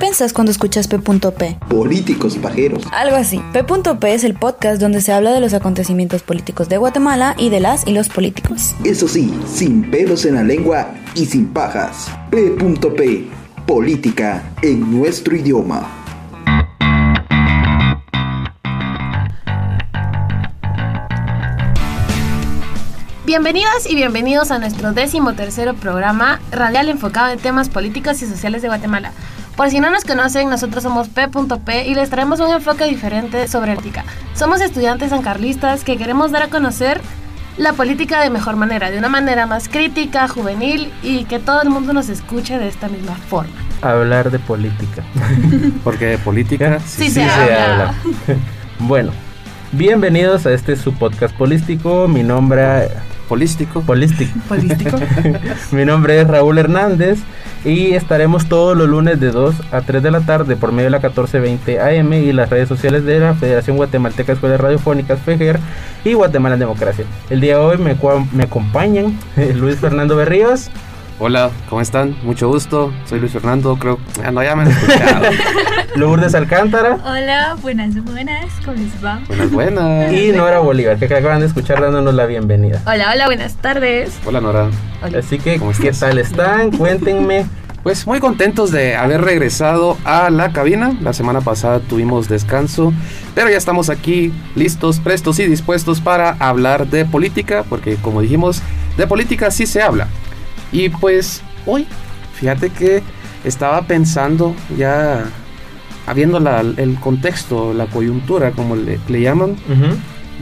pensás cuando escuchas P.P? Políticos pajeros. Algo así. P.P es el podcast donde se habla de los acontecimientos políticos de Guatemala y de las y los políticos. Eso sí, sin pelos en la lengua y sin pajas. P.P. Política en nuestro idioma. Bienvenidas y bienvenidos a nuestro décimo tercero programa radial enfocado en temas políticos y sociales de Guatemala. Por si no nos conocen, nosotros somos P.P y les traemos un enfoque diferente sobre ética. Somos estudiantes sancarlistas que queremos dar a conocer la política de mejor manera, de una manera más crítica, juvenil y que todo el mundo nos escuche de esta misma forma. Hablar de política. Porque de política sí, se, habla. bueno, bienvenidos a este su podcast polístico. Mi nombre Polístico. Polístico. Polístico. Mi nombre es Raúl Hernández y estaremos todos los lunes de 2 a 3 de la tarde por medio de la 1420 AM y las redes sociales de la Federación Guatemalteca de Escuelas Radiofónicas FEGER y Guatemala en Democracia. El día de hoy me, me acompañan Luis Fernando Berríos. Hola, ¿cómo están? Mucho gusto. Soy Luis Fernando, creo. Ah, no, ya me han escuchado. Lourdes Alcántara. Hola, buenas, buenas. ¿Cómo les va? Buenas, buenas. Y Nora Bolívar, que acaban de escuchar dándonos la bienvenida. Hola, hola, buenas tardes. Hola, Nora. Así que, ¿qué tal están? Cuéntenme. Pues muy contentos de haber regresado a la cabina. La semana pasada tuvimos descanso, pero ya estamos aquí listos, prestos y dispuestos para hablar de política, porque como dijimos, de política sí se habla. Y pues hoy, fíjate que estaba pensando ya, habiendo el contexto, la coyuntura, como le, llaman,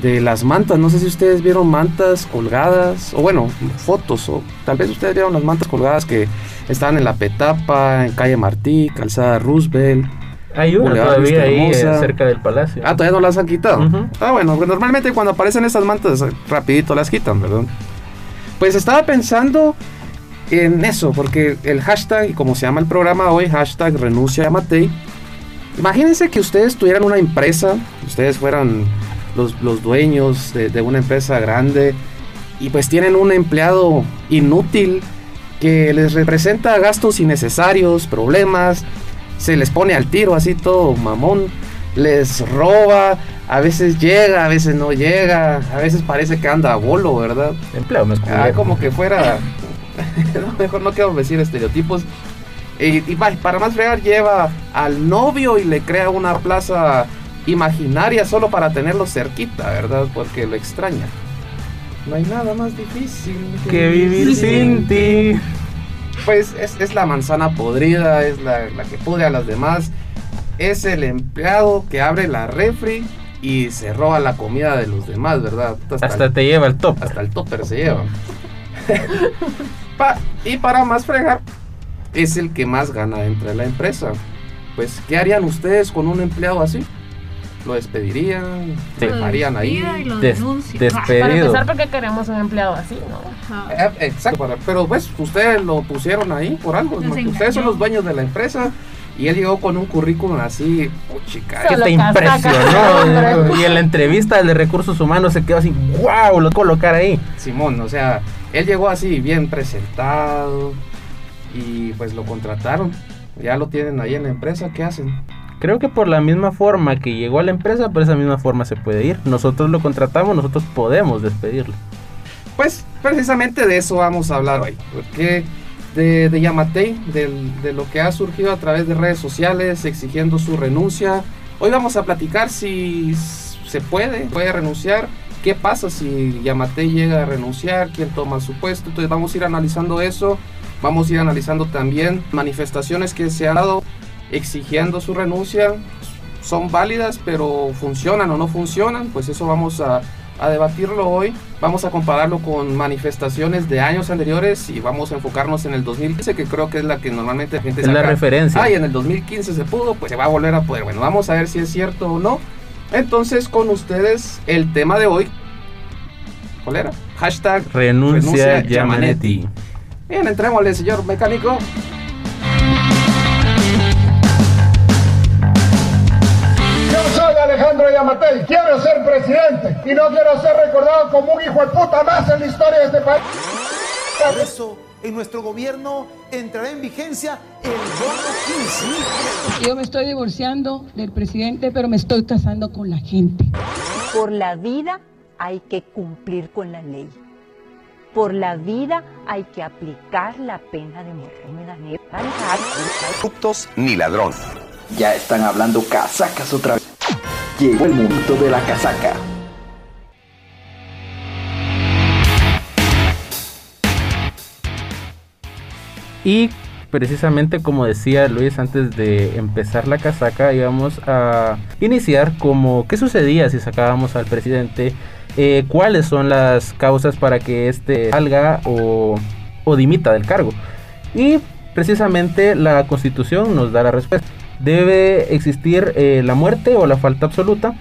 de las mantas. No sé si ustedes vieron mantas colgadas, o bueno, fotos, o tal vez ustedes vieron las mantas colgadas que estaban en la Petapa, en calle Martí, Calzada Roosevelt. Hay una todavía ahí eh, cerca del palacio. Ah, todavía no las han quitado. Ah, bueno, pues normalmente cuando aparecen estas mantas, rapidito las quitan, ¿verdad? Pues estaba pensando en eso, porque el hashtag, como se llama el programa hoy, hashtag renuncia a Matei, imagínense que ustedes tuvieran una empresa, ustedes fueran los, los dueños de, de, una empresa grande y pues tienen un empleado inútil que les representa gastos innecesarios, problemas, se les pone al tiro así todo mamón, les roba, a veces llega, a veces no llega, a veces parece que anda a bolo, ¿verdad? Empleo no ah, como que fuera mejor no quiero decir estereotipos. Y, para más fregar lleva al novio y le crea una plaza imaginaria solo para tenerlo cerquita, ¿verdad? Porque lo extraña. No hay nada más difícil que, vivir sin ti. Pues es, la manzana podrida, es la, que pudre a las demás. Es el empleado que abre la refri y se roba la comida de los demás, ¿verdad? Hasta, te lleva el top. Hasta el topper se lleva. y para más fregar, es el que más gana dentro de la empresa. Pues, ¿qué harían ustedes con un empleado así? ¿Lo despedirían? ¿Lo dejarían ahí? Des despedido. Para empezar, porque queremos un empleado así, ¿no? Eh, exacto, pero pues ustedes lo pusieron ahí por algo. Ustedes son los dueños de la empresa. Y él llegó con un currículum así, chica. Que te impresionó. y en la entrevista de recursos humanos se quedó así, wow, lo colocar ahí. Simón, o sea, él llegó así bien presentado y pues lo contrataron. Ya lo tienen ahí en la empresa, ¿qué hacen? Creo que por la misma forma que llegó a la empresa, por esa misma forma se puede ir. Nosotros lo contratamos, nosotros podemos despedirlo. Pues precisamente de eso vamos a hablar hoy. Porque de, de Yamatei, de lo que ha surgido a través de redes sociales exigiendo su renuncia. Hoy vamos a platicar si se puede, puede renunciar ¿Qué pasa si Yamate llega a renunciar? ¿Quién toma su puesto? Entonces vamos a ir analizando eso. Vamos a ir analizando también manifestaciones que se han dado exigiendo su renuncia. ¿Son válidas pero funcionan o no funcionan? Pues eso vamos a, debatirlo hoy. Vamos a compararlo con manifestaciones de años anteriores y vamos a enfocarnos en el 2015, que creo que es la que normalmente la gente es la referencia. Ah, y en el 2015 se pudo, pues se va a volver a poder. Bueno, vamos a ver si es cierto o no. Entonces, con ustedes, el tema de hoy. ¿Cuál era? Hashtag renuncia, Yamanetti. Bien, entrémosle, señor mecánico. Yo soy Alejandro Yamatel, quiero ser presidente y no quiero ser recordado como un hijo de puta más en la historia de este país. Por eso en nuestro gobierno entrará en vigencia el 15. Yo me estoy divorciando del presidente, pero me estoy casando con la gente. Por la vida hay que cumplir con la ley. Por la vida hay que aplicar la pena de muerte. Corruptos ni ladrón. Ya están hablando casacas otra vez. Llegó el momento de la casaca. Y precisamente como decía Luis antes de empezar la casaca íbamos a iniciar como qué sucedía si sacábamos al presidente, eh, cuáles son las causas para que éste salga o, o dimita del cargo. Y precisamente la constitución nos da la respuesta. Debe existir eh, la muerte o la falta absoluta,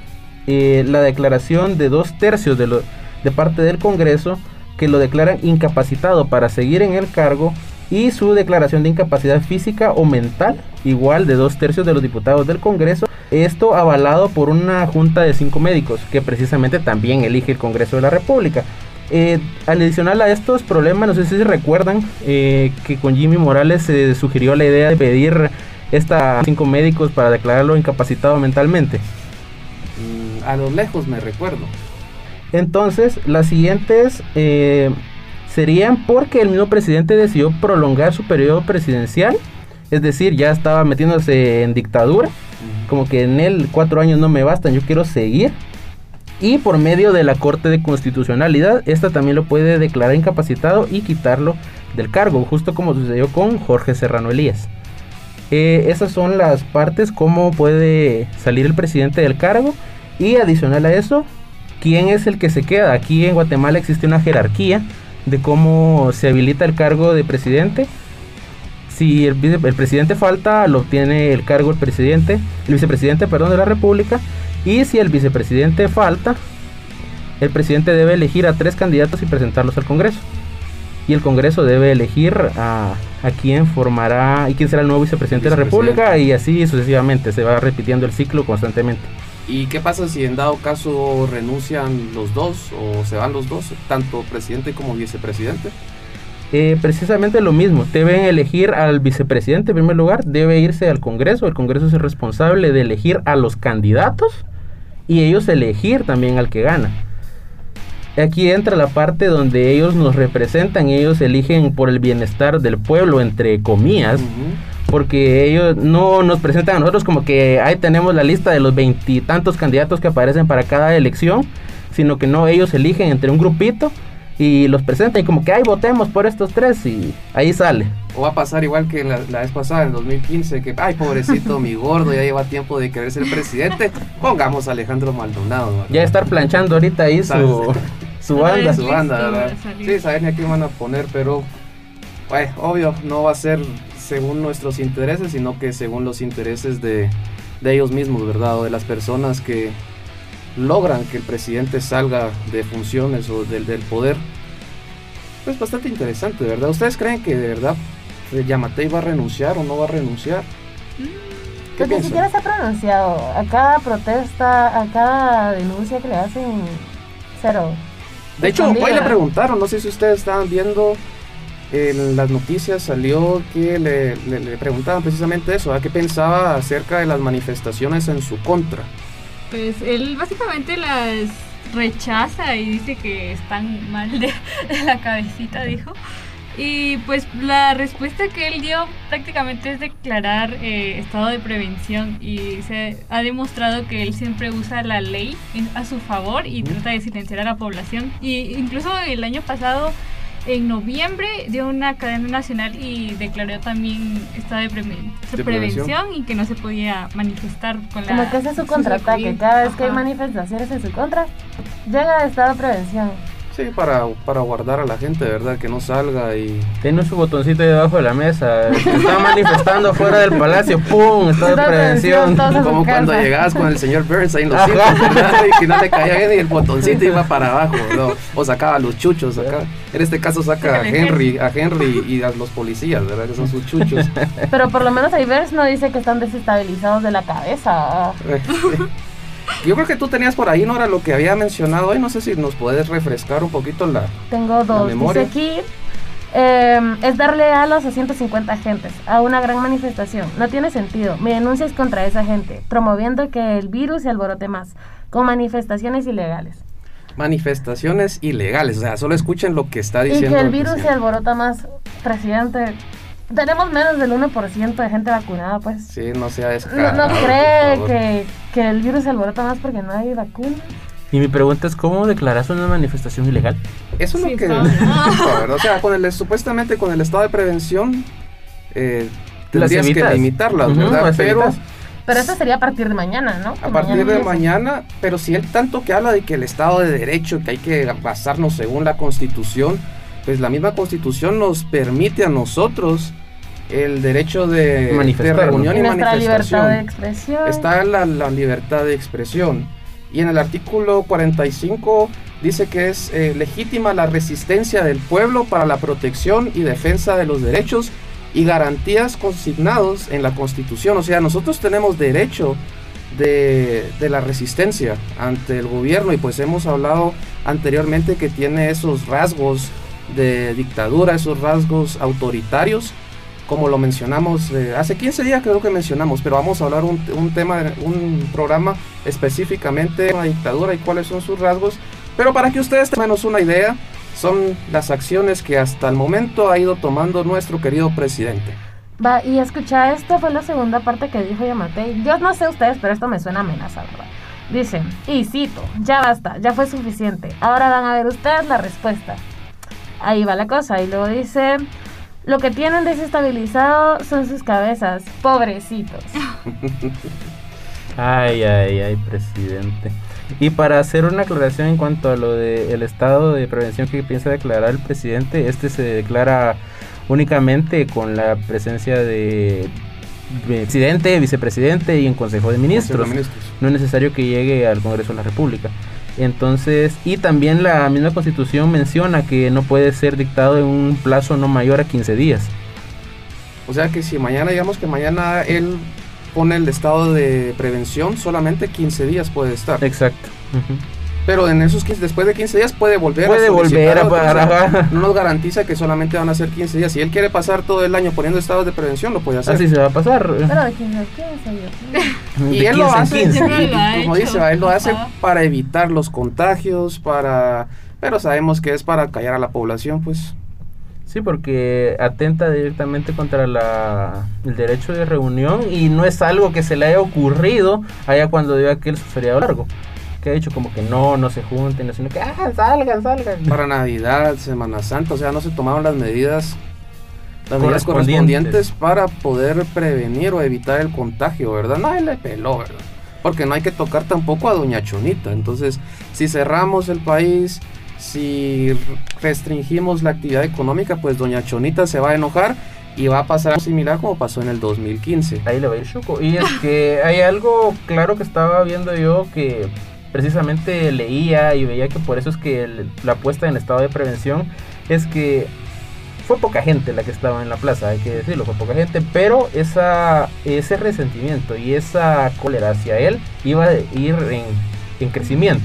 eh, la declaración de dos tercios de, lo, de parte del Congreso que lo declaran incapacitado para seguir en el cargo y su declaración de incapacidad física o mental, igual de dos tercios de los diputados del Congreso. Esto avalado por una junta de cinco médicos que precisamente también elige el Congreso de la República. Eh, adicional a estos problemas, no sé si se recuerdan eh, que con Jimmy Morales se sugirió la idea de pedir esta cinco médicos para declararlo incapacitado mentalmente. Mm, a lo lejos me recuerdo. Entonces, las siguientes eh, serían porque el mismo presidente decidió prolongar su periodo presidencial, es decir, ya estaba metiéndose en dictadura, como que en él cuatro años no me bastan, yo quiero seguir. Y por medio de la Corte de Constitucionalidad, esta también lo puede declarar incapacitado y quitarlo del cargo, justo como sucedió con Jorge Serrano Elías. Eh, esas son las partes, cómo puede salir el presidente del cargo. Y adicional a eso, ¿quién es el que se queda? Aquí en Guatemala existe una jerarquía de cómo se habilita el cargo de presidente. Si el, el, presidente falta, lo obtiene el cargo el presidente, el vicepresidente, perdón, de la República. Y si el vicepresidente falta, el presidente debe elegir a tres candidatos y presentarlos al Congreso. Y el Congreso debe elegir a, a quién formará y quién será el nuevo vicepresidente, vicepresidente de la República y así sucesivamente. Se va repitiendo el ciclo constantemente. ¿Y qué pasa si en dado caso renuncian los dos o se van los dos, tanto presidente como vicepresidente? Eh, precisamente lo mismo, deben elegir al vicepresidente en primer lugar, debe irse al Congreso, el Congreso es el responsable de elegir a los candidatos y ellos elegir también al que gana. Aquí entra la parte donde ellos nos representan, ellos eligen por el bienestar del pueblo, entre comillas. Uh -huh porque ellos no nos presentan a nosotros como que ahí tenemos la lista de los veintitantos candidatos que aparecen para cada elección, sino que no, ellos eligen entre un grupito y los presentan y como que ahí votemos por estos tres y ahí sale. O va a pasar igual que la, la vez pasada, en 2015, que ay pobrecito mi gordo, ya lleva tiempo de querer ser presidente, pongamos a Alejandro Maldonado. ¿verdad? Ya estar planchando ahorita ahí su, su banda. Su banda, ¿verdad? Sí, saben a quién van a poner, pero bueno, obvio, no va a ser según nuestros intereses, sino que según los intereses de, de ellos mismos, ¿verdad? O de las personas que logran que el presidente salga de funciones o del, del poder. Es bastante interesante, ¿verdad? ¿Ustedes creen que de verdad Yamatei va a renunciar o no va a renunciar? ¿Qué pues ni siquiera se ha pronunciado. A cada protesta, a cada denuncia que le hacen, cero. De hecho, hoy le preguntaron, no sé si ustedes estaban viendo en las noticias salió que le, le, le preguntaban precisamente eso, ¿a qué pensaba acerca de las manifestaciones en su contra? Pues él básicamente las rechaza y dice que están mal de, de la cabecita, dijo. Y pues la respuesta que él dio prácticamente es declarar eh, estado de prevención y se ha demostrado que él siempre usa la ley a su favor y trata de silenciar a la población. Y incluso el año pasado en noviembre dio una cadena nacional y declaró también estado de, pre de, de prevención, prevención, y que no se podía manifestar con la... Como que ese es su contraataque, cada vez que hay manifestaciones en su contra, llega el estado de prevención. Sí, para, para guardar a la gente, ¿verdad? Que no salga y... Tiene su botoncito debajo de la mesa. Está manifestando fuera del palacio. ¡Pum! Está de prevención. Como cuando llegabas con el señor Burns ahí en los circos, ¿verdad? Y que no le caía bien y el botoncito iba para abajo, ¿no? O sacaba los chuchos acá. En este caso saca a Henry, a Henry y a los policías, ¿verdad? Que son sus chuchos. Pero por lo menos ahí Burns no dice que están desestabilizados de la cabeza. Yo creo que tú tenías por ahí, Nora, lo que había mencionado hoy. No sé si nos puedes refrescar un poquito la, Tengo dos. la memoria. Dice aquí, Eh, es darle alas a 150 agentes a una gran manifestación. No tiene sentido. Mi denuncia es contra esa gente, promoviendo que el virus se alborote más, con manifestaciones ilegales. Manifestaciones ilegales, o sea, solo escuchen lo que está Y diciendo. que el el virus se alborota más, presidente. Tenemos menos del 1% de gente vacunada, pues. Sí, no sea No, descarado. no por cree que, que el virus se alborota más porque no hay vacuna. Y mi pregunta es, ¿cómo declaras una manifestación ilegal? Eso es Sí, lo que. o sea, con el, supuestamente con el estado de prevención. Eh, tendrías que limitarlas, ¿verdad? las Pero. Pero eso sería a partir de mañana, ¿no? a partir de mañana, pero si él tanto que habla de que el Estado de Derecho, que hay que basarnos según la Constitución, pues la misma Constitución nos permite a nosotros el derecho de, reunión Y y, nuestra manifestación. libertad de expresión. Está la, la libertad de expresión. Y en el artículo 45 dice que es eh, legítima la resistencia del pueblo para la protección y defensa de los derechos y garantías consignados en la Constitución. O sea, nosotros tenemos derecho de, de la resistencia ante el gobierno y pues hemos hablado anteriormente que tiene esos rasgos de dictadura, esos rasgos autoritarios como lo mencionamos eh, hace 15 días creo que mencionamos, pero vamos a hablar un, un tema, un programa específicamente de la dictadura y cuáles son sus rasgos, pero para que ustedes tengan menos una idea, son las acciones que hasta el momento ha ido tomando nuestro querido presidente. Va, y escucha, esto fue la segunda parte que dijo Yamatei. Yo no sé ustedes, pero esto me suena amenaza, ¿verdad? Dice, y cito, ya basta, ya fue suficiente. Ahora van a ver ustedes la respuesta. Ahí va la cosa. Y luego dice, lo que tienen desestabilizado son sus cabezas, pobrecitos. Ay, ay, ay, presidente. Y para hacer una aclaración en cuanto a lo del estado de prevención que piensa declarar el presidente, este se declara únicamente con la presencia de presidente, vicepresidente y en consejo de ministros. Consejo de Ministros. No es necesario que llegue al Congreso de la República. Entonces, y también la misma constitución menciona que no puede ser dictado en un plazo no mayor a 15 días. O sea que si mañana, digamos que mañana él pone el estado de prevención, solamente 15 días puede estar. Exacto. Ujú. Pero en esos 15, después de 15 días puede volver Puede a volver a otro, o sea, pagar. No nos garantiza que solamente van a ser 15 días. Si él quiere pasar todo el año poniendo estados de prevención, lo puede hacer. Así se va a pasar. Pero de quién es quién soy yo. Y De él lo 15 hace, 15. Como dice, él lo hace para evitar los contagios, para... Pero sabemos que es para callar a la población, pues. Sí, porque atenta directamente contra la, el derecho de reunión y no es algo que se le haya ocurrido allá cuando dio aquel su feriado largo. Que ha dicho como que no, no se junten, sino que ah, salgan, salgan. Para Navidad, Semana Santa, o sea, no se tomaron las medidas, las medidas Correspondientes. correspondientes para poder prevenir o evitar el contagio, ¿verdad? Nadie le peló, ¿verdad? Porque no hay que tocar tampoco a Doña Chonita. Entonces, si cerramos el país, si restringimos la actividad económica, pues Doña Chonita se va a enojar y va a pasar algo similar como pasó en el 2015. Ahí le va a ir. Y es que hay algo claro que estaba viendo yo que precisamente leía y veía que por eso es que el- la puesta en estado de prevención es que fue poca gente la que estaba en la plaza, hay que decirlo, fue poca gente, pero esa, ese resentimiento y esa cólera hacia él iba a ir en, en crecimiento.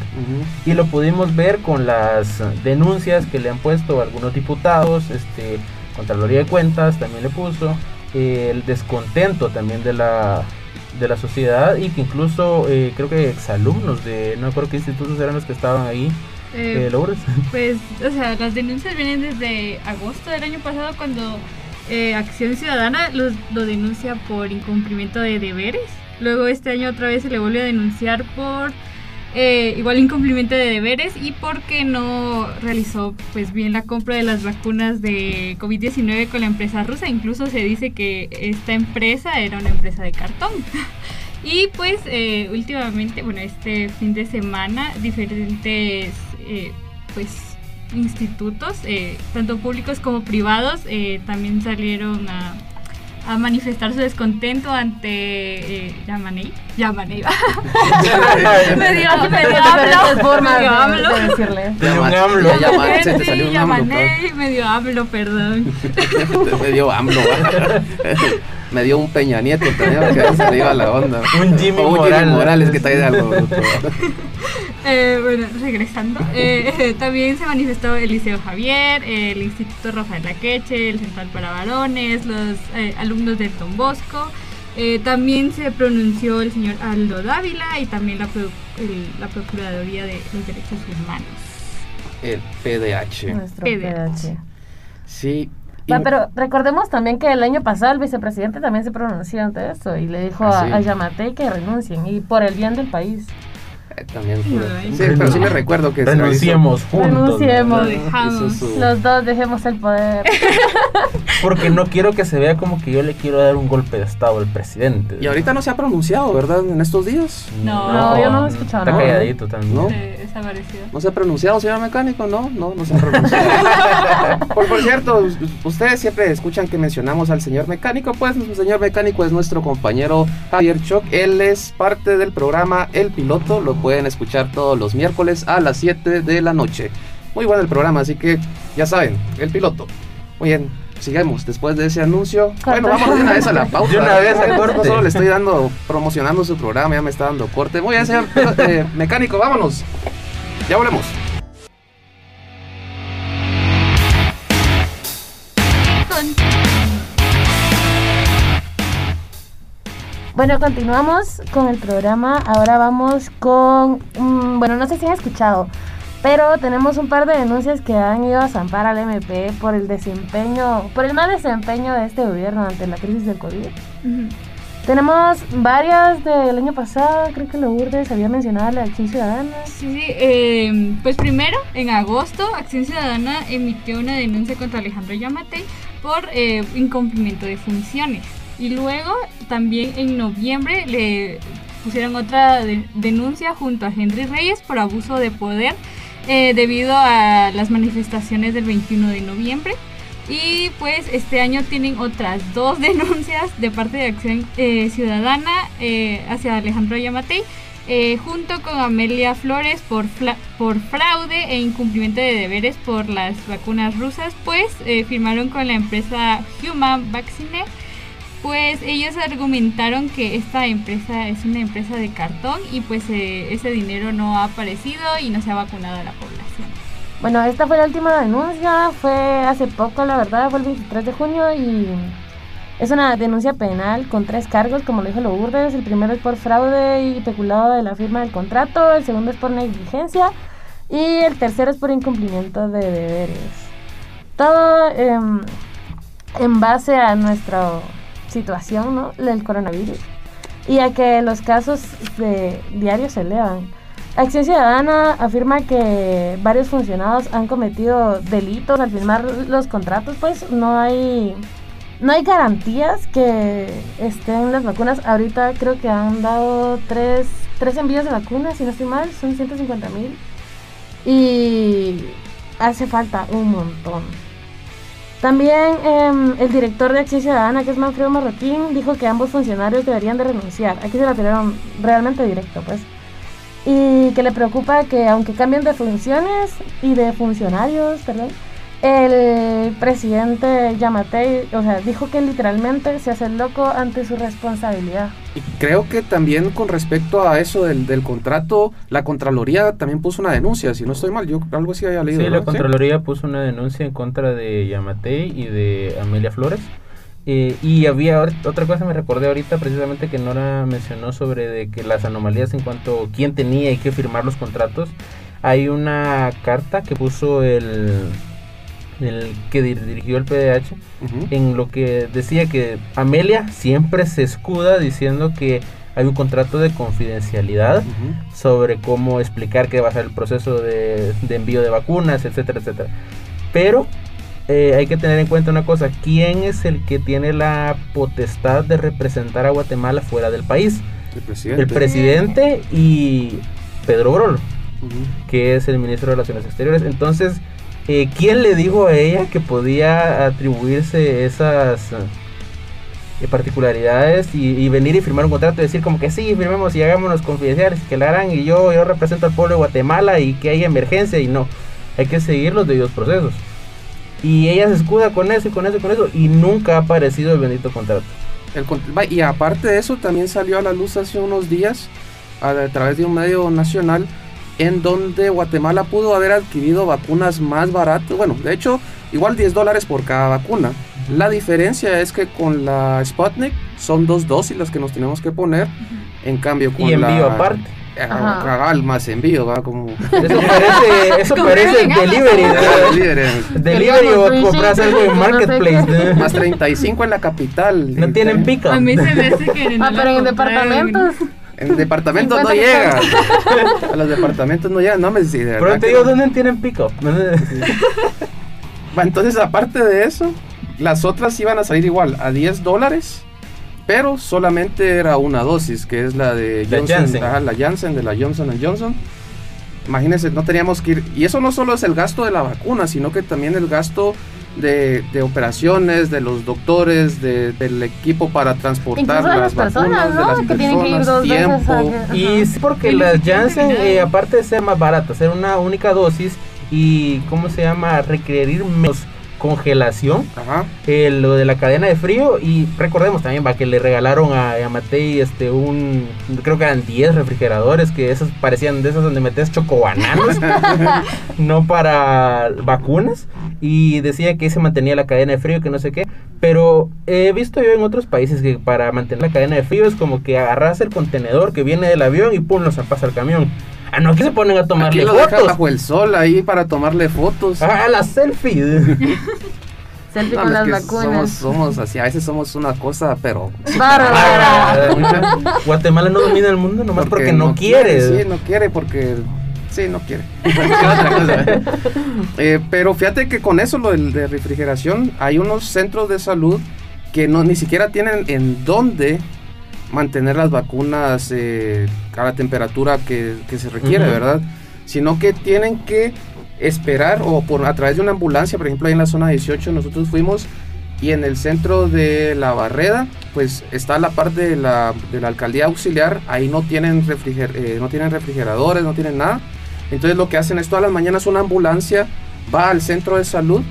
Y lo pudimos ver con las denuncias que le han puesto algunos diputados, este, Contraloría de Cuentas también le puso, eh, el descontento también de la, de la sociedad y que incluso eh, creo que exalumnos de, no me acuerdo qué institutos eran los que estaban ahí, Eh, eh, Lourdes. Pues, o sea, las denuncias vienen desde agosto del año pasado cuando eh, Acción Ciudadana los, lo denuncia por incumplimiento de deberes. Luego este año otra vez se le vuelve a denunciar por eh, igual incumplimiento de deberes y porque no realizó pues bien la compra de las vacunas de COVID-19 con la empresa rusa. Incluso se dice que esta empresa era una empresa de cartón. Y pues eh, últimamente, bueno, este fin de semana, diferentes eh, pues institutos, tanto públicos como privados, también salieron a, a manifestar su descontento ante eh, Yamanei. Yamanei. me dio, me dio diferentes AMLO, formas me dio AMLO. de decirle. Un AMLO. se te salió Sí, un AMLO, Yamanei, me dio AMLO, perdón. me dio AMLO. me dio un Peña Nieto también, que se le iba la onda. Un Jimmy O un Morales. Jimmy Morales que trae de algo. bruto. Eh, bueno, regresando, eh, también se manifestó el Liceo Javier, el Instituto Rafael Laqueche, el Central para Varones, los eh, alumnos del Don Bosco. Eh, también se pronunció el señor Aldo Dávila y también la, Pro- el- la Procuraduría de los Derechos Humanos. El PDH. Nuestro PDH. PDH. Sí. Y- Va, pero recordemos también que el año pasado el vicepresidente también se pronunció ante eso y le dijo a, a Yamatei que renuncien y por el bien del país. Eh, también fue-. Sí, pero sí me recuerdo que Renunciemos juntos. Renunciemos. ¿no? Lo dejamos. Hizo su- Los dos dejemos el poder. Porque no quiero que se vea como que yo le quiero dar un golpe de estado al presidente. Y ahorita no se ha pronunciado, ¿verdad? En estos días. No. No, yo no he escuchado Está calladito también. ¿No? ¿No se ha pronunciado, señor mecánico? No, no, no se ha pronunciado. por, por cierto, us- ustedes siempre escuchan que mencionamos al señor mecánico. Pues el señor mecánico es nuestro compañero Javier Choc. Él es parte del programa El Piloto. Lo pueden escuchar todos los miércoles a las 7 de la noche. Muy bueno el programa, así que ya saben, El Piloto. Muy bien, sigamos después de ese anuncio. Bueno, vamos de una vez a la pausa. De una vez a No corte. solo le estoy dando, promocionando su programa, ya me está dando corte. Muy bien, señor eh, mecánico, vámonos. Ya volvemos. Bueno, continuamos con el programa. Ahora vamos con. mm, bueno, no sé si han escuchado, pero tenemos un par de denuncias que han ido a zampar al MP por el desempeño, por el mal desempeño de este gobierno ante la crisis del COVID. Tenemos varias del año pasado, creo que Lourdes había mencionado la acción ciudadana. Sí, sí. eh, pues primero, en agosto, Acción Ciudadana emitió una denuncia contra Alejandro Yamatei por eh, incumplimiento de funciones. Y luego, también en noviembre, le pusieron otra de- denuncia junto a Henry Reyes por abuso de poder eh, debido a las manifestaciones del 21 de noviembre. Y pues este año tienen otras dos denuncias de parte de Acción eh, Ciudadana eh, hacia Alejandro Yamatei, junto con Amelia Flores por, por fraude e incumplimiento de deberes por las vacunas rusas, pues firmaron con la empresa Human Vaccine. Pues ellos argumentaron que esta empresa es una empresa de cartón y pues eh, ese dinero no ha aparecido y no se ha vacunado a la población. Bueno, esta fue la última denuncia, fue hace poco, la verdad, fue el 23 de junio y es una denuncia penal con tres cargos, como lo dijo Lourdes. El primero es por fraude y peculado de la firma del contrato, el segundo es por negligencia y el tercero es por incumplimiento de deberes. Todo em, en base a nuestra situación, ¿no? Del coronavirus y a que los casos diarios se elevan. Acción Ciudadana afirma que varios funcionarios han cometido delitos al firmar los contratos, pues no hay no hay garantías que estén las vacunas. Ahorita creo que han dado tres, tres envíos de vacunas, si no estoy mal, son 150 mil. Y hace falta un montón. También em, el director de Acción Ciudadana, que es Manfredo Marroquín, dijo que ambos funcionarios deberían de renunciar. Aquí se la tiraron realmente directo, pues. Y que le preocupa que aunque cambien de funciones y de funcionarios, perdón, el presidente Yamatei, o sea, dijo que literalmente se hace el loco ante su responsabilidad. Y creo que también con respecto a eso del, del contrato, la Contraloría también puso una denuncia, si no estoy mal, yo algo así había leído. Sí, la. Contraloría puso una denuncia en contra de Yamatei y de Amelia Flores. Eh, y había otra cosa, me recordé ahorita precisamente que Nora mencionó sobre de que las anomalías en cuanto a quién tenía y qué firmar los contratos. Hay una carta que puso el, el que dir- dirigió el PDH en lo que decía que Amelia siempre se escuda diciendo que hay un contrato de confidencialidad sobre cómo explicar qué va a ser el proceso de, de envío de vacunas, etcétera, etcétera. Pero eh, hay que tener en cuenta una cosa, ¿quién es el que tiene la potestad de representar a Guatemala fuera del país? El presidente. El presidente y Pedro Brolo, que es el ministro de Relaciones Exteriores. Entonces, eh, ¿quién le dijo a ella que podía atribuirse esas eh, particularidades y, venir y firmar un contrato y decir como que sí, firmemos y hagámonos confidenciales, que la harán y yo, yo represento al pueblo de Guatemala y que hay emergencia y no, hay que seguir los debidos procesos. Y ella se escuda con eso y con eso y con eso y nunca ha aparecido el bendito contrato. El y aparte de eso, también salió a la luz hace unos días, a, a través de un medio nacional, en donde Guatemala pudo haber adquirido vacunas más baratas. Bueno, de hecho, igual 10 dólares por cada vacuna. La diferencia es que con la Sputnik son dos dosis las que nos tenemos que poner. En cambio, con Y envío la. aparte. Ah, cabal, más envío, va como. Eso parece, eso parece delivery. Delivery. Delivery o compras algo en Marketplace. Más 35 en la capital. No tienen pica. A mí se me hace que no Ah, pero en departamentos. En departamentos no 50 llega. A los departamentos no llega. No me sí, de Pero te digo, no. ¿dónde tienen? Va, Entonces, aparte de eso, las otras iban a salir igual a 10 dólares, pero solamente era una dosis, que es la de La Johnson, Janssen. ajá, la Janssen de la Johnson Johnson. Imagínense, no teníamos que ir. Y eso no solo es el gasto de la vacuna, sino que también el gasto de, de operaciones, de los doctores, de- del equipo para transportar Incluso de las, las personas, vacunas, de ¿no? las Que tienen que ir personas, dos veces a tiempo. Y sí, porque las Janssen, eh, aparte de ser más baratas, ser una única dosis y, ¿cómo se llama? Requerir menos congelación, Ajá. eh, lo de la cadena de frío. Y recordemos también, va, que le regalaron a, a Matei este, un, creo que eran 10 refrigeradores, que esos parecían de esos donde metes chocobananos, no para vacunas. Y decía que se mantenía la cadena de frío, que no sé qué. Pero he visto yo en otros países que para mantener la cadena de frío es como que agarras el contenedor que viene del avión y pum, lo zampas al camión. Ah, no, aquí se ponen a Aquí tomarle lo dejan fotos. bajo el sol ahí para tomarle fotos. Ah, la selfie. Selfie No, con es las que vacunas. Somos, somos así, a veces somos una cosa, pero. Bárbara. Guatemala no domina el mundo nomás porque, no, quiere. Sí, no quiere porque. Sí, no quiere. Otra cosa. Eh, pero fíjate que con eso, lo del- de refrigeración, hay unos centros de salud que no ni siquiera tienen en dónde mantener las vacunas eh, a la temperatura que, que se requiere, Ujú. ¿verdad? Sino que tienen que esperar o por a través de una ambulancia, por ejemplo, ahí en la zona 18 nosotros fuimos y en el centro de la Barreda, pues está la parte de la, de la alcaldía auxiliar, ahí no tienen, refriger- eh, no tienen refrigeradores, no tienen nada. Entonces lo que hacen es todas las mañanas una ambulancia va al centro de salud,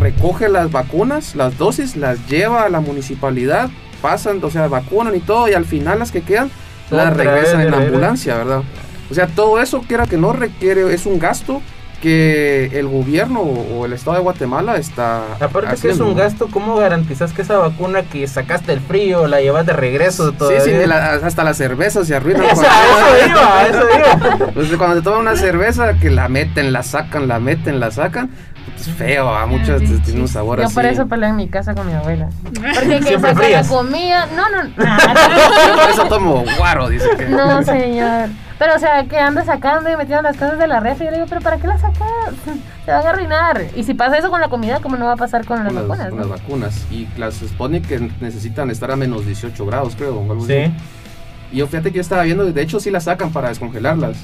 recoge las vacunas, las dosis, las lleva a la municipalidad, pasan, o sea, vacunan y todo, y al final las que quedan las regresan en la ambulancia, ¿verdad? O sea, todo eso, quiera que no requiere, es un gasto que el gobierno o el Estado de Guatemala está Aparte que es haciendo, un gasto, ¿cómo garantizas que esa vacuna que sacaste del frío la llevas de regreso Sí, todavía? sí, la- hasta la cerveza se arruina. Eso, eso iba, eso iba. Pues cuando te toman una cerveza que la meten, la sacan, la meten, la sacan, es feo, a muchas sí, tiene un sabor Yo así. por eso peleo en mi casa con mi abuela. Porque que Siempre saca la comida. No, no. Yo por eso tomo guaro, dice que. No, señor. Pero, o sea, que anda sacando y metiendo las cosas de la refri. Yo le digo, ¿pero para qué las sacas? Se van a arruinar. Y si pasa eso con la comida, ¿cómo no va a pasar con las Con las, vacunas? con no? las vacunas. Y las Sputnik que necesitan estar a menos 18 grados, creo. o algo Sí. así. Y yo fíjate que yo estaba viendo, de hecho sí las sacan para descongelarlas.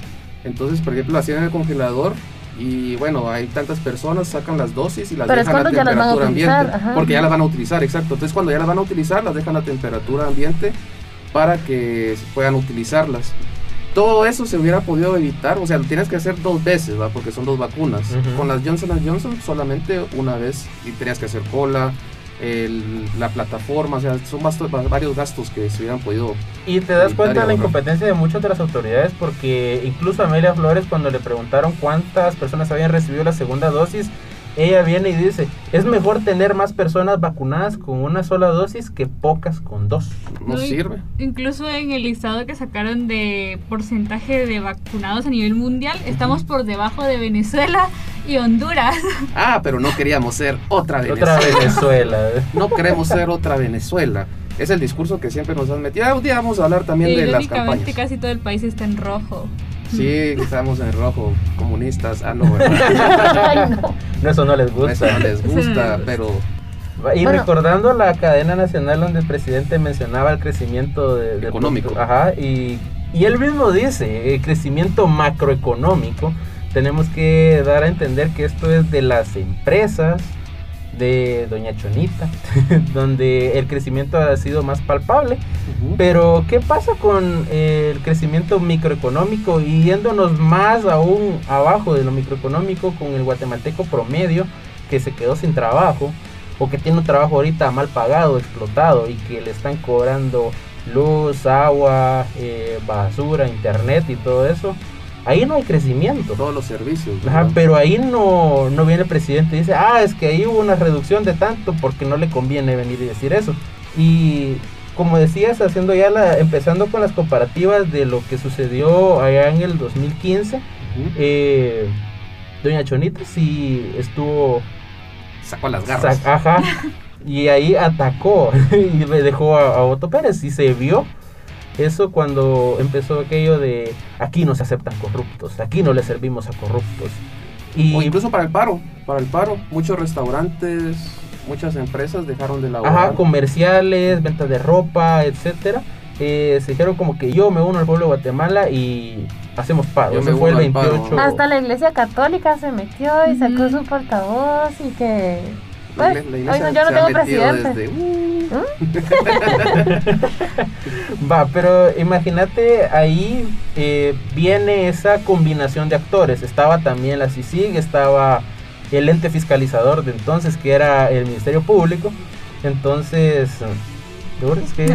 Entonces, por ejemplo, las tienen en el congelador y bueno, hay tantas personas, sacan las dosis y las Pero dejan a cuando ya las van a temperatura ambiente. ajá. Porque ya las van a utilizar, exacto. Entonces, cuando ya las van a utilizar, las dejan a temperatura ambiente para que se puedan utilizarlas. Todo eso se hubiera podido evitar, o sea, lo tienes que hacer dos veces, ¿va? Porque son dos vacunas. Con las Johnson Johnson solamente una vez y tenías que hacer cola, el- la plataforma, o sea, son bast- varios gastos que se hubieran podido Y te das cuenta de la incompetencia de muchas de las autoridades porque incluso Amelia Flores cuando le preguntaron cuántas personas habían recibido la segunda dosis, ella viene y dice, es mejor tener más personas vacunadas con una sola dosis que pocas con dos. no No, sirve. Incluso en el listado que sacaron de porcentaje de vacunados a nivel mundial, estamos por debajo de Venezuela y Honduras. Ah, pero no queríamos ser otra Venezuela. Otra Venezuela. No queremos ser otra Venezuela. Es el discurso que siempre nos han metido. Ah, un día vamos a hablar también de las campañas. casi todo el país está en rojo. Sí, estamos en rojo, comunistas. Ah, no, ¿verdad? Ay, no. No, eso no les gusta. Eso no les gusta, pero Y Bueno. recordando la cadena nacional donde el presidente mencionaba el crecimiento de- Económico. Ajá, y, y él mismo dice, el crecimiento macroeconómico, tenemos que dar a entender que esto es de las empresas, de Doña Chonita, donde el crecimiento ha sido más palpable. Pero, ¿qué pasa con el crecimiento microeconómico y yéndonos más aún abajo de lo microeconómico con el guatemalteco promedio que se quedó sin trabajo o que tiene un trabajo ahorita mal pagado, explotado y que le están cobrando luz, agua, eh, basura, internet y todo eso? Ahí no hay crecimiento. Todos los servicios. Pero ahí no, no viene el presidente y dice, ah, es que ahí hubo una reducción de tanto porque no le conviene venir y decir eso. Y como decías, haciendo ya la, empezando con las comparativas de lo que sucedió allá en el 2015, Ujú. eh, Doña Chonita sí estuvo Sacó las garras. Sac- Ajá. Y ahí atacó y me dejó a, a Otto Pérez y se vio eso cuando empezó aquello de aquí no se aceptan corruptos, aquí no le servimos a corruptos. Y O incluso para el paro, para el paro, muchos restaurantes, muchas empresas dejaron de laborar. ajá, comerciales, venta de ropa, etcétera. eh, se dijeron como que yo me uno al pueblo de Guatemala y hacemos paro. Yo Ese me fue el uno al paro. 28. Hasta la iglesia católica se metió y sacó su portavoz y que... La Pues, igle- la iglesia hoy no- yo no tengo presidente. desde, uh, Va, pero imagínate ahí eh, viene esa combinación de actores. Estaba también la CICIG, estaba el ente fiscalizador de entonces que era el Ministerio Público. Entonces, ¿de verdad es que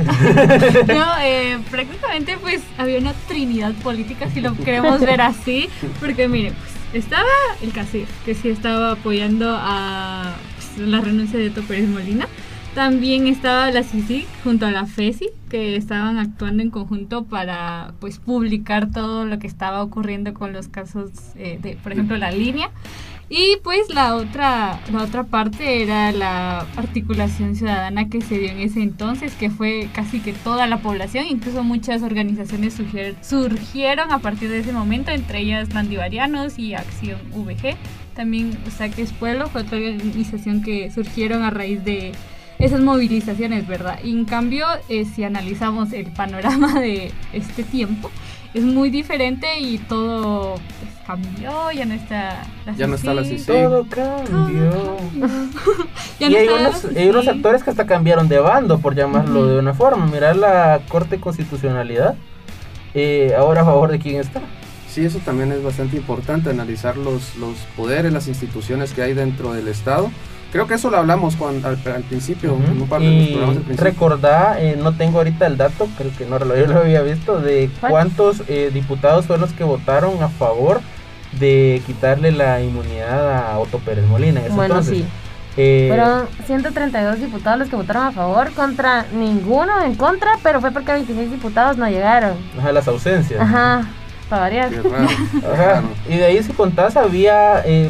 No, eh, prácticamente pues había una trinidad política, si lo queremos ver así, porque miren, pues estaba el CACIR, que sí estaba apoyando a la renuncia de Otto Pérez Molina. También estaba la CICIC junto a la FESI, que estaban actuando en conjunto para pues publicar todo lo que estaba ocurriendo con los casos eh, de, por ejemplo, la línea. Y pues la otra, la otra parte era la articulación ciudadana que se dio en ese entonces, que fue casi que toda la población, incluso muchas organizaciones surgieron, a partir de ese momento, entre ellas Mandivarianos y Acción VG. También Saques Pueblo fue otra organización que surgieron a raíz de esas movilizaciones, ¿verdad? Y en cambio, eh, si analizamos el panorama de este tiempo, es muy diferente y todo pues, cambió, ya no está la Ya no está la todo cambió? Ya y hay unos, hay unos actores que hasta cambiaron de bando, por llamarlo de una forma. Mirar la Corte de Constitucionalidad, eh, ahora a favor de quién está. Sí, eso también es bastante importante, analizar los, los poderes, las instituciones que hay dentro del Estado. Creo que eso lo hablamos cuando, al, al principio, en un par de los Y programas del principio. recordá, eh, no tengo ahorita el dato, creo que no lo, yo lo había visto, de cuántos eh, diputados fueron los que votaron a favor de quitarle la inmunidad a Otto Pérez Molina. en ese Bueno, entonces. sí. Eh, Fueron 132 diputados los que votaron a favor contra ninguno en contra, pero fue porque 26 diputados no llegaron. ajá, las ausencias. Ajá, para variar. Qué raro. Ajá. Y de ahí si contás había, eh,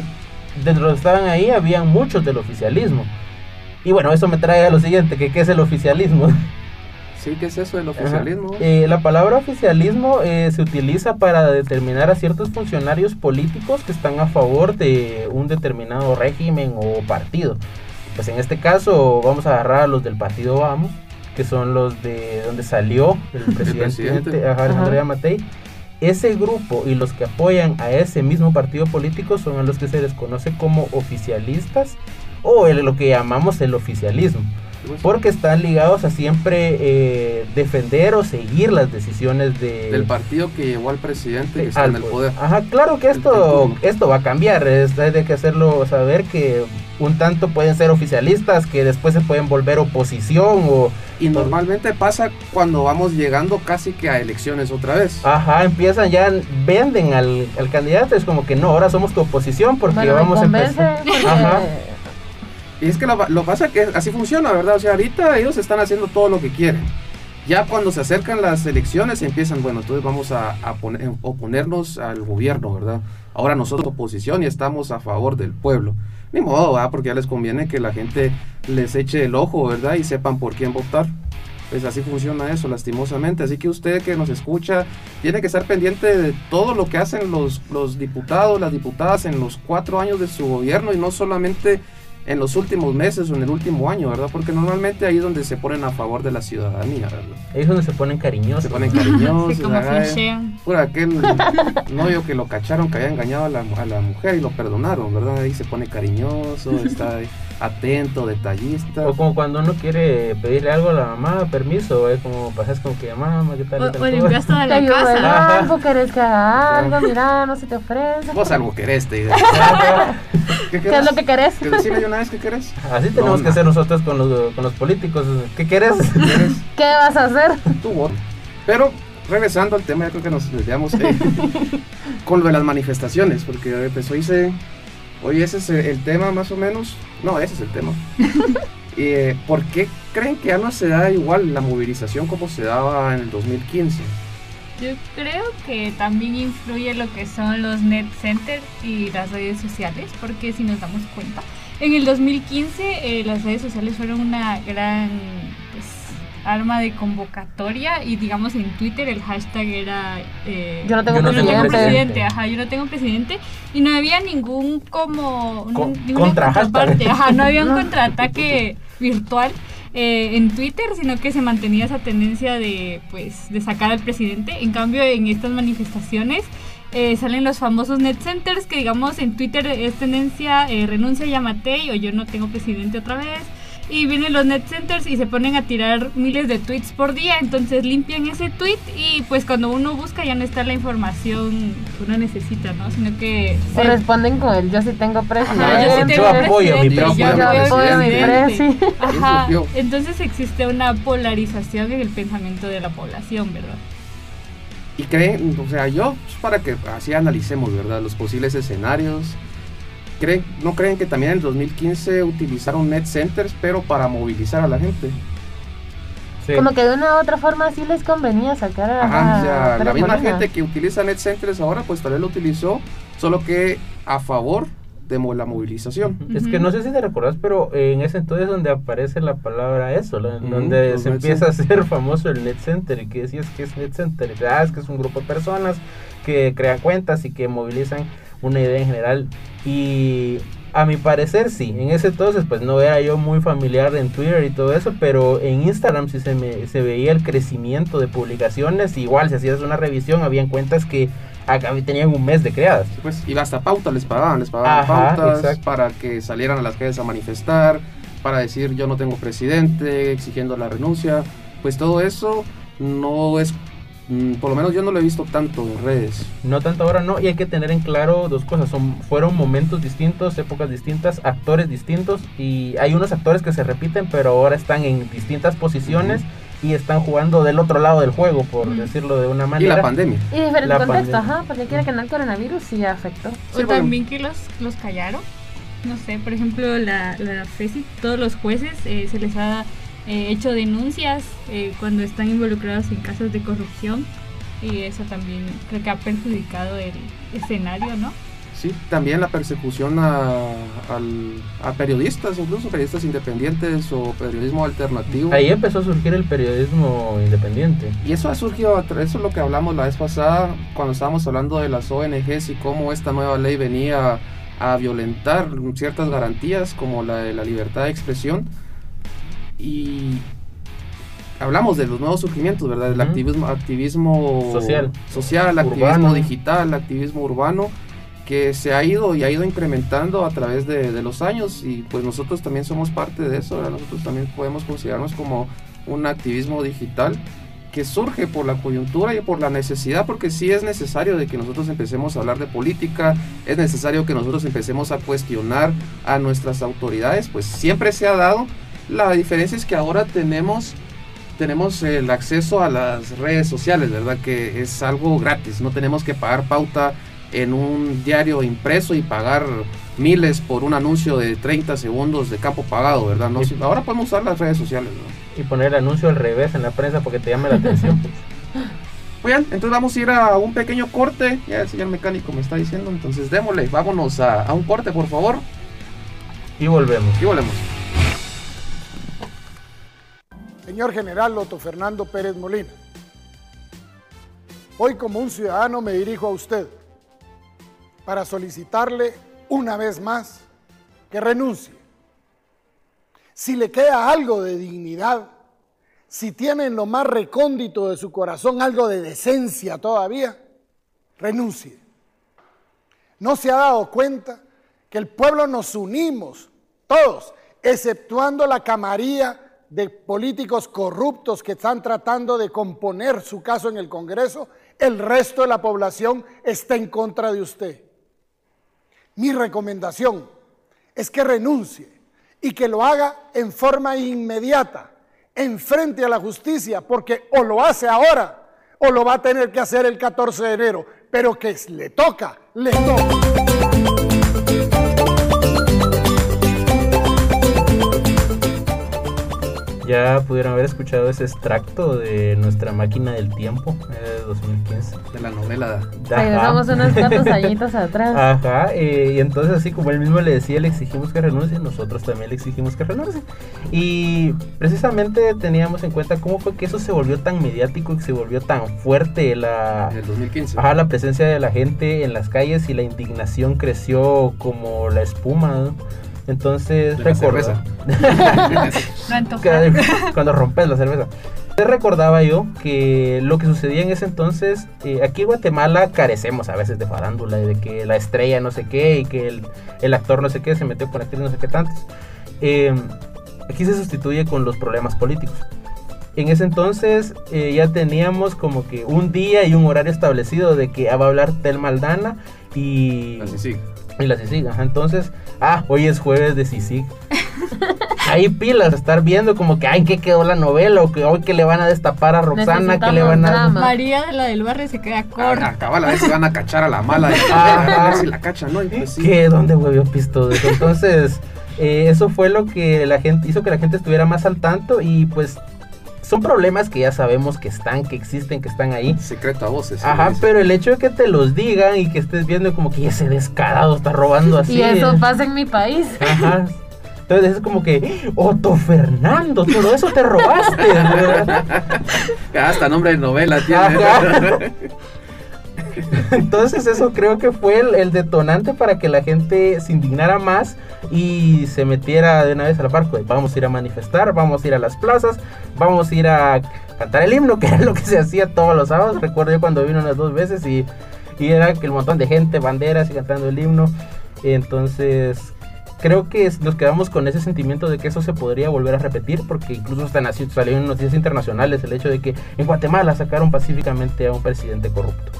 de los que estaban ahí, habían muchos del oficialismo. Y bueno, eso me trae a lo siguiente, que qué es el oficialismo. Sí, ¿qué es eso del oficialismo? Eh, la palabra oficialismo eh, se utiliza para determinar a ciertos funcionarios políticos que están a favor de un determinado régimen o partido. Pues en este caso vamos a agarrar a los del partido Vamos, que son los de donde salió el presidente, presidente. ajá, Alejandro Ajá. Yamatei. Ese grupo y los que apoyan a ese mismo partido político son a los que se les conoce como oficialistas o lo que llamamos el oficialismo porque están ligados a siempre eh, defender o seguir las decisiones de, del partido que llevó al presidente de que está en el poder. Ajá, claro que esto, esto va a cambiar, es, hay de que hacerlo saber que un tanto pueden ser oficialistas que después se pueden volver oposición o Y normalmente pasa cuando vamos llegando casi que a elecciones otra vez. ajá, empiezan ya, venden al, al candidato, es como que no, ahora somos tu oposición porque Bueno, vamos a empezar. porque Ajá. Y es que lo, lo pasa que así funciona, ¿verdad? O sea, ahorita ellos están haciendo todo lo que quieren. Ya cuando se acercan las elecciones empiezan, bueno, entonces vamos a, poner- oponernos al gobierno, ¿verdad? Ahora nosotros oposición y estamos a favor del pueblo. Ni modo, ¿verdad? Porque ya les conviene que la gente les eche el ojo, ¿verdad? Y sepan por quién votar. Pues así funciona eso, lastimosamente. Así que usted que nos escucha tiene que estar pendiente de todo lo que hacen los diputados, las diputadas en los cuatro años de su gobierno y no solamente en los últimos meses o en el último año, ¿verdad? Porque normalmente ahí es donde se ponen a favor de la ciudadanía, ¿verdad? Ahí es donde se ponen cariñosos. Se ponen cariñosos. Sí, como ajá, flashean. por aquel novio que lo cacharon que había engañado a la, a la mujer y lo perdonaron, ¿verdad? Ahí se pone cariñoso, está ahí atento, detallista. O como cuando uno quiere pedirle algo a la mamá, permiso, es como pasas como que mamá, ¿qué tal? O, ¿Qué o todo?" limpias toda la casa. algo, querés que haga algo, mira, no se te ofrece. Vos algo querés, te digo. ¿Qué, ¿Qué es lo que querés? ¿Que decirle de una vez que querés? Así tenemos No, que ser nosotros con los, con los políticos. ¿Qué quieres? ¿Querés? ¿Qué vas a hacer? tu voto. Pero regresando al tema, ya creo que nos desviamos eh, con lo de las manifestaciones, porque pues hoy hoy ese es el tema más o menos, no, ese es el tema. Eh, ¿Por qué creen que ya no se da igual la movilización como se daba en el 2015? Yo creo que también influye lo que son los net centers y las redes sociales, porque si nos damos cuenta, en el 2015 eh, las redes sociales fueron una gran arma de convocatoria y digamos en Twitter el hashtag era eh, yo no tengo, yo no presidente. tengo presidente, ajá, yo no tengo presidente y no había ningún como Con- contra contraparte, ajá, no había un contraataque virtual eh, en Twitter, sino que se mantenía esa tendencia de pues de sacar al presidente. En cambio, en estas manifestaciones eh, salen los famosos net centers que digamos en Twitter es tendencia eh, renuncia Yamatei o yo no tengo presidente otra vez. Y vienen los net centers y se ponen a tirar miles de tweets por día, entonces limpian ese tweet y pues cuando uno busca ya no está la información que uno necesita, ¿no? Sino que Se responden con el yo sí tengo presidente. Ajá, yo sí tengo apoyo a mi presidente. yo Yo apoyo mi presi. Ajá, entonces existe una polarización en el pensamiento de la población, ¿verdad? Y creen, o sea, yo, pues, para que así analicemos, ¿verdad? Los posibles escenarios. ¿Creen, ¿No creen que también en el 2015 utilizaron net centers, pero para movilizar a la gente? Sí. Como que de una u otra forma sí les convenía sacar a, Ajá, o sea, la misma gente que utiliza net centers ahora, pues tal vez lo utilizó, solo que a favor de la movilización. Es que no sé si te recordás, pero en ese entonces donde aparece la palabra eso, la- donde se empieza a hacer famoso el net center y que decías que es net center, ah, es que es un grupo de personas que crean cuentas y que movilizan una idea en general. Y a mi parecer sí, en ese entonces pues no era yo muy familiar en Twitter y todo eso, pero en Instagram sí se, me, se veía el crecimiento de publicaciones, igual si hacías una revisión habían cuentas que acá tenían un mes de creadas. Pues, y hasta pautas les pagaban, les pagaban Ajá, pautas exacto. para que salieran a las calles a manifestar, para decir yo no tengo presidente, exigiendo la renuncia. Pues todo eso no es, mm, por lo menos yo no lo he visto tanto en redes. No tanto ahora no, y hay que tener en claro dos cosas, son, fueron momentos distintos, épocas distintas, actores distintos, y hay unos actores que se repiten, pero ahora están en distintas posiciones y están jugando del otro lado del juego, por decirlo de una Y manera. la pandemia. Y diferente La contexto, pandemia. ajá, porque quiere que no el coronavirus sí afectó. Sí, o bueno. también que los, los callaron. No sé, por ejemplo, la, la FESI, todos los jueces eh, se les ha eh, hecho denuncias eh, cuando están involucrados en casos de corrupción y eso también creo que ha perjudicado el escenario, ¿no? Sí, también la persecución a, a periodistas, incluso periodistas independientes o periodismo alternativo. Ahí empezó a surgir el periodismo independiente. Y eso ha surgido, eso es lo que hablamos la vez pasada, cuando estábamos hablando de las ONGs y cómo esta nueva ley venía a violentar ciertas garantías como la de la libertad de expresión. Y hablamos de los nuevos surgimientos, ¿verdad? Del activismo, activismo Social. social activismo digital, activismo urbano, que se ha ido y ha ido incrementando a través de, de los años y pues nosotros también somos parte de eso, ¿verdad? nosotros también podemos considerarnos como un activismo digital que surge por la coyuntura y por la necesidad, porque sí es necesario de que nosotros empecemos a hablar de política, es necesario que nosotros empecemos a cuestionar a nuestras autoridades, pues siempre se ha dado. La diferencia es que ahora tenemos tenemos el acceso a las redes sociales, ¿verdad? Que es algo gratis, no tenemos que pagar pauta en un diario impreso y pagar miles por un anuncio de 30 segundos de campo pagado, ¿verdad? No, ahora podemos usar las redes sociales, ¿no? Y poner el anuncio al revés en la prensa porque te llame la atención. pues. Muy bien, entonces vamos a ir a un pequeño corte, ya el señor mecánico me está diciendo, entonces démosle, vámonos a, a un corte, por favor, Y volvemos. y volvemos. Señor General Loto Fernando Pérez Molina, hoy como un ciudadano me dirijo a usted para solicitarle una vez más que renuncie. Si le queda algo de dignidad, si tiene en lo más recóndito de su corazón algo de decencia todavía, renuncie. ¿No se ha dado cuenta que el pueblo nos unimos, todos, exceptuando la camarilla de políticos corruptos que están tratando de componer su caso en el Congreso? El resto de la población está en contra de usted. Mi recomendación es que renuncie y que lo haga en forma inmediata, en frente a la justicia, porque o lo hace ahora o lo va a tener que hacer el 14 de enero, pero que le toca, le toca. Ya pudieron haber escuchado ese extracto de nuestra máquina del tiempo eh, de 2015. De la novela. Regresamos unos cuantos añitos atrás. Ajá, eh, y entonces así como él mismo le decía, le exigimos que renuncie, nosotros también le exigimos que renuncie. Y precisamente teníamos en cuenta cómo fue que eso se volvió tan mediático y se volvió tan fuerte la, En el 2015. ajá, la presencia de la gente en las calles y la indignación creció como la espuma. ¿no? Entonces, De la recuerdo. No antojar. cuando rompes la cerveza. Te recordaba yo que lo que sucedía en ese entonces, eh, aquí en Guatemala carecemos a veces de farándula, y de que la estrella no sé qué y que el, el actor no sé qué se metió con actriz no sé qué tantos. Eh, aquí se sustituye con los problemas políticos. En ese entonces eh, ya teníamos como que un día y un horario establecido de que va a hablar Tel Maldana y... Así sí. Y la CICIG, ajá. Entonces, ah, hoy es jueves de CICIG. Hay pilas, estar viendo como que, ay, ¿qué quedó la novela? O que hoy que le van a destapar a Roxana, que le van a... drama. María de la del barrio se queda corta. Acaba la vez si van a cachar a la mala. a ver si la cachan, ¿no? Pues sí. ¿Qué? ¿Dónde huevió pisto de eso? Entonces, eh, eso fue lo que la gente hizo que la gente estuviera más al tanto y pues son problemas que ya sabemos que están, que existen, que están ahí. Secreto a voces. Ajá, pero el hecho de que te los digan y que estés viendo como que ese descarado está robando así. Y eso pasa en mi país. Ajá. Entonces es como que, Otto Fernando, todo eso te robaste. ¿verdad? Hasta nombre de novela tiene. Entonces eso creo que fue el, detonante para que la gente se indignara más y se metiera de una vez al barco. Vamos a ir a manifestar, vamos a ir a las plazas, vamos a ir a cantar el himno, que era lo que se hacía todos los sábados. Recuerdo yo cuando vino unas dos veces y, y era que el montón de gente, banderas y cantando el himno. Entonces creo que nos quedamos con ese sentimiento de que eso se podría volver a repetir, porque incluso hasta en noticias internacionales el hecho de que en Guatemala sacaron pacíficamente a un presidente corrupto.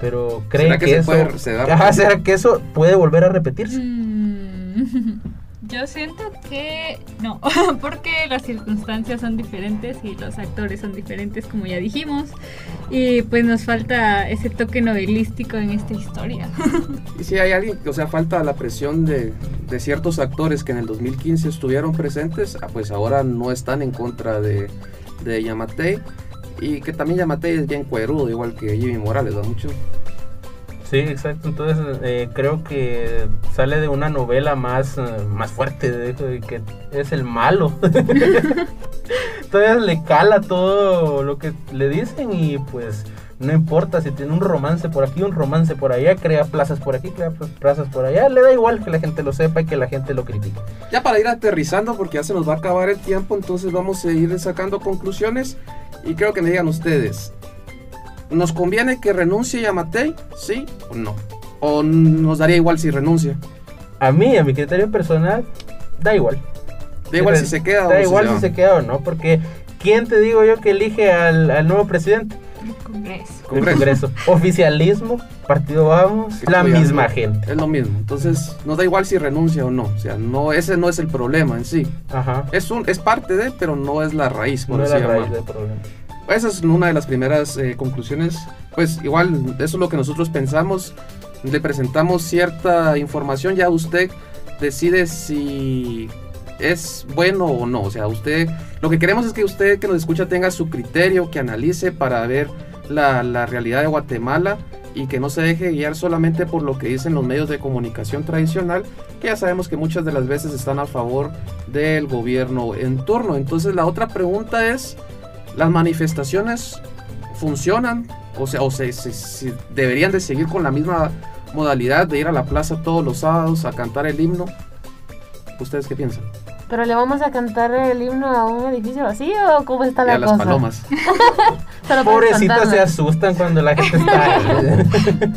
Pero creen ¿Será que que, se eso, puede- se da- Ajá, ¿será que eso puede volver a repetirse? Mm, Yo siento que no, porque las circunstancias son diferentes y los actores son diferentes, como ya dijimos, y pues nos falta ese toque novelístico en esta historia. Y si hay alguien, o sea, falta la presión de, de ciertos actores que en el 2015 estuvieron presentes, ah, pues ahora no están en contra de, de Yamatei. Y que también Yamatei es bien cuerudo, igual que Jimmy Morales, ¿no? Mucho. Sí, exacto. Entonces eh, creo que sale de una novela más, eh, más fuerte, de, que es el malo. Entonces le cala todo lo que le dicen y pues no importa si tiene un romance por aquí, un romance por allá, crea plazas por aquí, crea pla- plazas por allá, le da igual que la gente lo sepa y que la gente lo critique. Ya para ir aterrizando, porque ya se nos va a acabar el tiempo, entonces vamos a ir sacando conclusiones. Y creo que me digan ustedes, ¿nos conviene que renuncie Yamatei? ¿Sí o no? ¿O nos daría igual si renuncia? A mí, a mi criterio personal, da igual. Da igual si se queda o Da si igual se si se queda o no, porque ¿quién te digo yo que elige al, al nuevo presidente? Congreso. El Congreso. Congreso. Oficialismo, partido vamos, Que la misma gente. Es lo mismo. Entonces, nos da igual si renuncia o no. O sea, no, ese no es el problema en sí. Ajá. Es, un, es parte de, pero no es la raíz, por No es raíz del problema. Esa es una de las primeras eh, conclusiones. Pues igual, eso es lo que nosotros pensamos. Le presentamos cierta información, ya usted decide si es bueno o no. O sea, usted, lo que queremos es que usted que nos escucha tenga su criterio, que analice para ver la, la realidad de Guatemala y que no se deje guiar solamente por lo que dicen los medios de comunicación tradicional, que ya sabemos que muchas de las veces están a favor del gobierno en turno. Entonces la otra pregunta es, ¿las manifestaciones funcionan? O sea, o se, deberían de seguir con la misma modalidad de ir a la plaza todos los sábados a cantar el himno. ¿Ustedes qué piensan? Pero le vamos a cantar el himno a un edificio vacío o cómo está Y la a las cosa. palomas. Solo para Pobrecitas se asustan cuando la gente está ahí.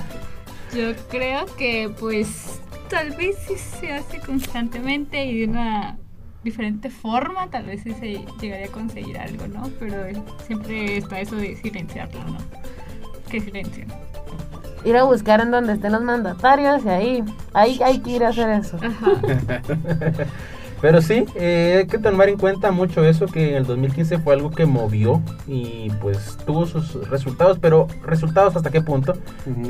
Yo creo que pues tal vez si se hace constantemente y de una diferente forma, tal vez sí se llegaría a conseguir algo, ¿no? Pero siempre está eso de silenciarlo, ¿no? Que silencien. Ir a buscar en donde estén los mandatarios y ahí, ahí hay que ir a hacer eso. Ajá. Pero sí, eh, hay que tomar en cuenta mucho eso, que en el 2015 fue algo que movió y pues tuvo sus resultados, pero resultados hasta qué punto,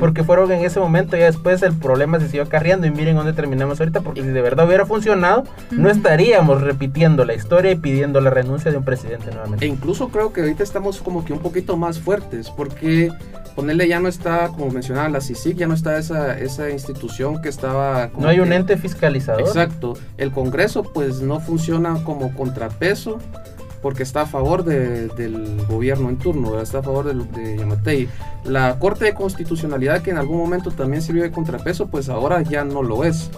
porque fueron en ese momento, ya después el problema se siguió acarreando y miren dónde terminamos ahorita, porque si de verdad hubiera funcionado, no estaríamos repitiendo la historia y pidiendo la renuncia de un presidente nuevamente. E incluso creo que ahorita estamos como que un poquito más fuertes, porque ponerle ya no está, como mencionaba la CICIC, ya no está esa, esa institución que estaba... como No hay un que- ente fiscalizador. Exacto. El Congreso pues no funciona como contrapeso porque está a favor de- del gobierno en turno, ¿verdad? está a favor de, Yamatei. La Corte de Constitucionalidad que en algún momento también sirvió de contrapeso pues ahora ya no lo es.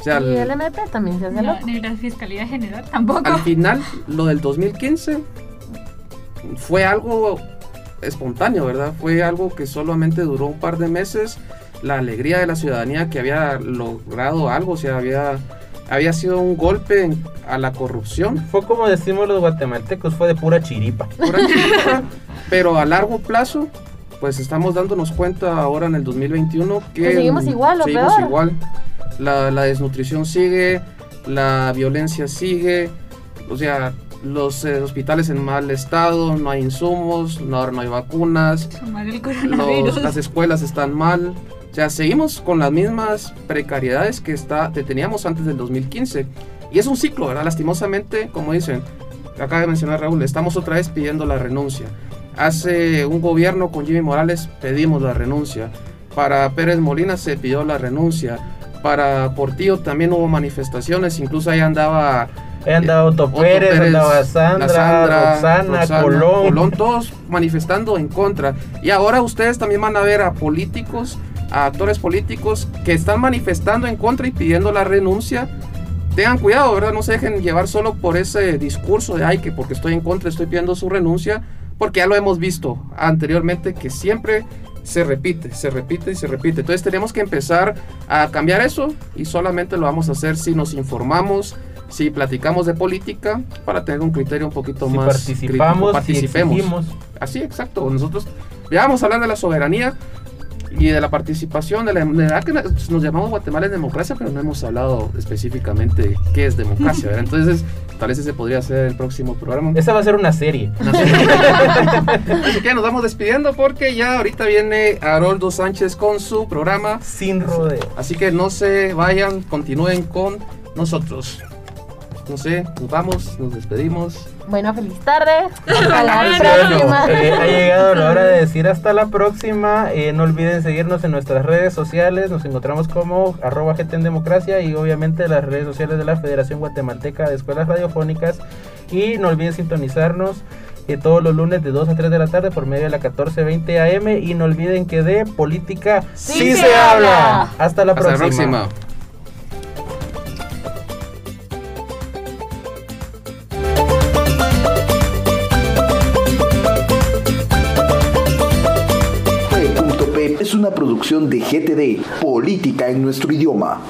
O sea, y el MP también se hace No, loco. ni la Fiscalía General tampoco. al final lo del 2015 fue algo espontáneo, ¿verdad? Fue algo que solamente duró un par de meses. La alegría de la ciudadanía que había logrado algo, o sea, había, había sido un golpe en- a la corrupción. Fue como decimos los guatemaltecos, fue de pura chiripa. pura chiripa, pero a largo plazo, pues estamos dándonos cuenta ahora en el 2021 que, Que seguimos igual o seguimos peor. igual. La, la desnutrición sigue, la violencia sigue, o sea, los eh, hospitales en mal estado, no hay insumos, no, no hay vacunas, los- las escuelas están mal. O sea, seguimos con las mismas precariedades que, está, que teníamos antes del 2015. Y es un ciclo, ¿verdad? Lastimosamente, como dicen, acaba de mencionar Raúl, estamos otra vez pidiendo la renuncia. Hace un gobierno con Jimmy Morales pedimos la renuncia. Para Pérez Molina se pidió la renuncia. Para Portillo también hubo manifestaciones, incluso ahí andaba Ahí andaba Otto, Otto Pérez, andaba la Sandra, Roxana, Colón. todos manifestando en contra. Y ahora ustedes también van a ver a políticos, a actores políticos que están manifestando en contra y pidiendo la renuncia. Tengan cuidado, ¿verdad? No se dejen llevar solo por ese discurso de, ay, que porque estoy en contra estoy pidiendo su renuncia, porque ya lo hemos visto anteriormente que siempre se repite, se repite y se repite. Entonces tenemos que empezar a cambiar eso y solamente lo vamos a hacer si nos informamos, si platicamos de política para tener un criterio un poquito Si más participamos, crítico. si exigimos. Así, exacto. Nosotros ya vamos a hablar de la soberanía y de la participación, de la, de la que nos llamamos Guatemala en democracia, pero no hemos hablado específicamente qué es democracia, ¿verdad? Entonces, tal vez ese podría ser el próximo programa. Esa va a ser una serie. Así que nos vamos despidiendo porque ya ahorita viene Haroldo Sánchez con su programa. Sin rodeo. Así que no se vayan, continúen con nosotros. No sé, nos vamos, nos despedimos. Bueno, feliz tarde. Hasta la Bueno, próxima. eh, ha llegado la hora de decir hasta la próxima. Eh, no olviden seguirnos en nuestras redes sociales. Nos encontramos como arroba GT en Democracia y obviamente las redes sociales de la Federación Guatemalteca de Escuelas Radiofónicas. Y no olviden sintonizarnos eh, todos los lunes de 2 a 3 de la tarde por medio de la 1420 AM. Y no olviden que de política sí, se, habla. Hasta la Hasta la próxima. Es una producción de GTD, Política en nuestro idioma.